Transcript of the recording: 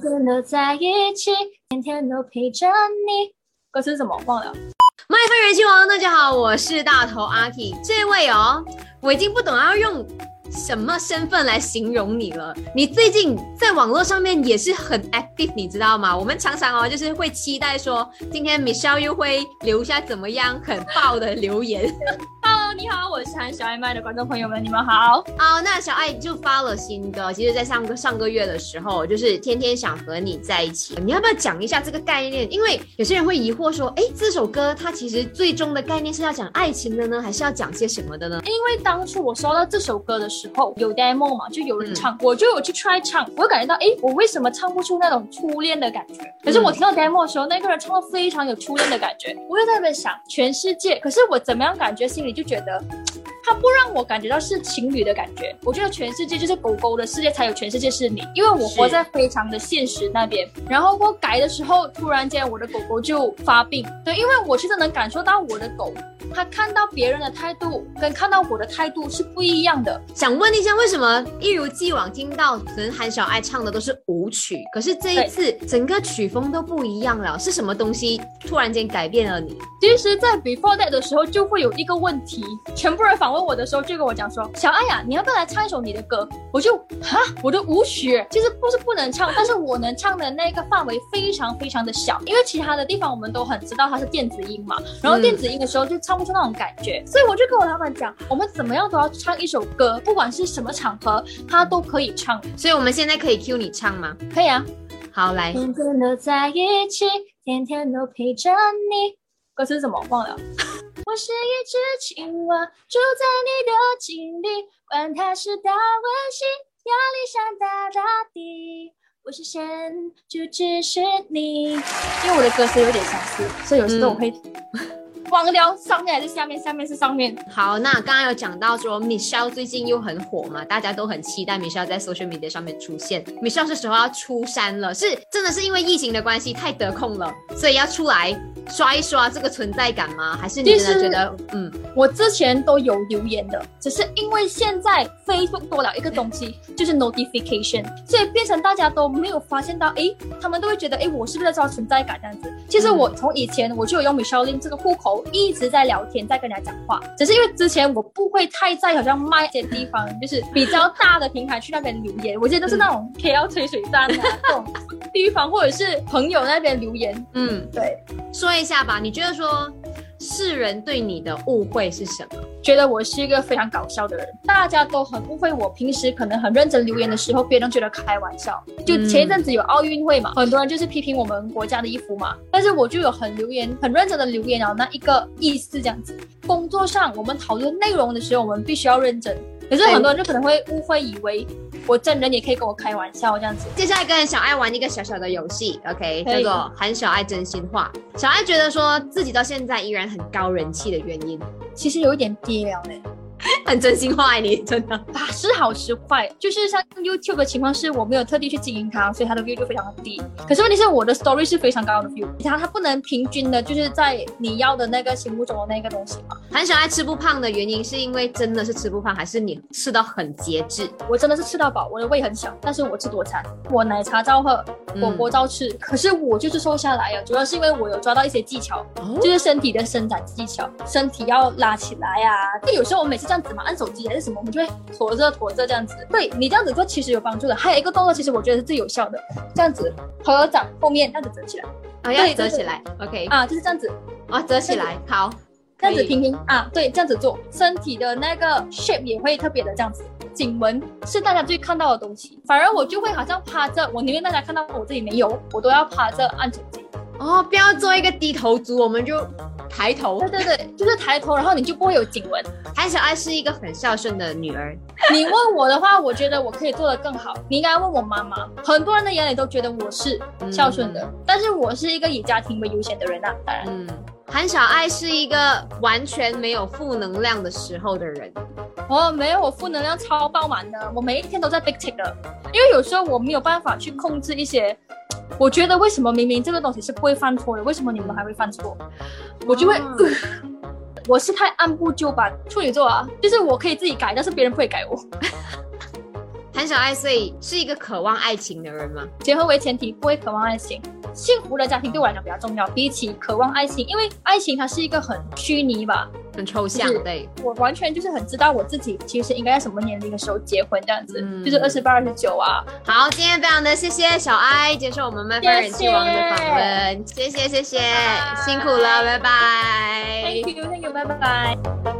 天都在一起，天天都陪着你。歌词怎么？忘了。麦饭人气王，大家好，我是大头阿 K。这位哦，我已经不懂要用什么身份来形容你了。你最近在网络上面也是很 active，你知道吗？我们常常哦，就是会期待说，今天 Michelle 又会留下怎么样很爆的留言。Hello，你好，我是韩小爱麦的观众朋友们，你们好。好，那小爱就发了新歌，其实，在上个上个月的时候，就是天天想和你在一起。你要不要讲一下这个概念？因为有些人会疑惑说，哎，这首歌它其实最终的概念是要讲爱情的呢，还是要讲些什么的呢？因为当初我收到这首歌的时候，有 demo 嘛，就有人唱，我就有去 try 唱，我就感觉到，哎，我为什么唱不出那种初恋的感觉？可是我听到 demo 的时候，那个人唱的非常有初恋的感觉，我就在那边想，全世界，可是我怎么样感觉心里就觉得。together. 它不让我感觉到是情侣的感觉，我觉得全世界就是狗狗的世界才有全世界是你，因为我活在非常的现实那边。然后我改的时候，突然间我的狗狗就发病，对，因为我其实能感受到我的狗，它看到别人的态度跟看到我的态度是不一样的。想问一下，为什么一如既往听到可能韩小爱唱的都是舞曲，可是这一次整个曲风都不一样了？是什么东西突然间改变了你？其实，在 Before That 的时候就会有一个问题，全部人访问我的时候就跟我讲说：“小爱呀，你要不要来唱一首你的歌？”我就哈，我的舞曲其实不是不能唱，但是我能唱的那个范围非常非常的小，因为其他的地方我们都很知道它是电子音嘛，然后电子音的时候就唱不出那种感觉，所以我就跟我老板讲，我们怎么样都要唱一首歌，不管是什么场合，他都可以唱。所以我们现在可以 cue 你唱吗？可以啊，好来。天天都在一起，天天都陪着你。歌词是什么？忘了。我是一只青蛙，住在你的井里，管它是大温馨，压力山大大地。我是神，就只是你。因为我的歌词有点相似，所以有时候我会。忘掉上面还是下面？下面是上面。好，那刚刚有讲到说，Michelle 最近又很火嘛，大家都很期待 Michelle 在 social media 上面出现。Michelle 是时候要出山了，是真的是因为疫情的关系太得空了，所以要出来刷一刷这个存在感吗？还是你真的觉得，嗯，我之前都有留言的，只是因为现在 Facebook 多了一个东西，就是 notification，所以变成大家都没有发现到，哎，他们都会觉得，哎，我是不是在刷存在感这样子？其实我从以前我就有用 Michelle 这个户口。一直在聊天，在跟人家讲话，只是因为之前我不会太在好像卖一些地方，就是比较大的平台去那边留言，我记得都是那种 K L 吹水站啊这种地方，或者是朋友那边留言。嗯，对，说一下吧，你觉得说？世人对你的误会是什么？觉得我是一个非常搞笑的人，大家都很误会我。平时可能很认真留言的时候，别人觉得开玩笑。就前一阵子有奥运会嘛，很多人就是批评我们国家的衣服嘛，但是我就有很留言，很认真的留言啊，那一个意思这样子。工作上我们讨论内容的时候，我们必须要认真。可是很多人就可能会误会，以为我真人也可以跟我开玩笑这样子。接下来跟小爱玩一个小小的游戏，OK，叫做喊小爱真心话。小爱觉得说自己到现在依然很高人气的原因，其实有一点低了嘞。很真心话，你真的啊，是好是坏，就是像 YouTube 的情况是我没有特地去经营它，所以它的 view 就非常的低。可是问题是我的 story 是非常高的 view，它它不能平均的，就是在你要的那个心目中的那个东西嘛。很喜欢吃不胖的原因是因为真的是吃不胖，还是你吃到很节制？我真的是吃到饱，我的胃很小，但是我吃多餐，我奶茶照喝，火锅照吃。可是我就是瘦下来呀，主要是因为我有抓到一些技巧，就是身体的伸展技巧，身体要拉起来呀。就有时候我每次这样子嘛，按手机还是什么，我们就会驮着驮着这样子。对你这样子做其实有帮助的。还有一个动作，其实我觉得是最有效的，这样子合掌后面这样子折起来，啊，要折起来，OK，啊，就是这样子，啊，折起来，好，这样子平平啊，对，这样子做，身体的那个 shape 也会特别的这样子。颈纹是大家最看到的东西，反而我就会好像趴着，我宁愿大家看到我自己没有，我都要趴着按手机。哦，不要做一个低头族，我们就抬头。对对对，就是抬头，然后你就不会有颈纹。韩小爱是一个很孝顺的女儿。你问我的话，我觉得我可以做得更好。你应该问我妈妈。很多人的眼里都觉得我是孝顺的，但是我是一个以家庭为优先的人啊。当然，嗯，韩小爱是一个完全没有负能量的时候的人。哦，没有，我负能量超爆满的，我每一天都在 big take 的，因为有时候我没有办法去控制一些。我觉得为什么明明这个东西是不会犯错的，为什么你们还会犯错？我就会，我是太按部就班。处女座啊，就是我可以自己改，但是别人不会改我。韩小爱，所以是一个渴望爱情的人吗？结婚为前提，不会渴望爱情。幸福的家庭对我来讲比较重要，比起渴望爱情，因为爱情它是一个很虚拟吧，很抽象。对，我完全就是很知道我自己其实应该在什么年龄的时候结婚这样子，就是二十八、二十九啊。好，今天非常的谢谢小爱接受我们麦饭人气王的访问，谢谢谢谢，辛苦了，拜拜。Thank you，Thank you，拜拜。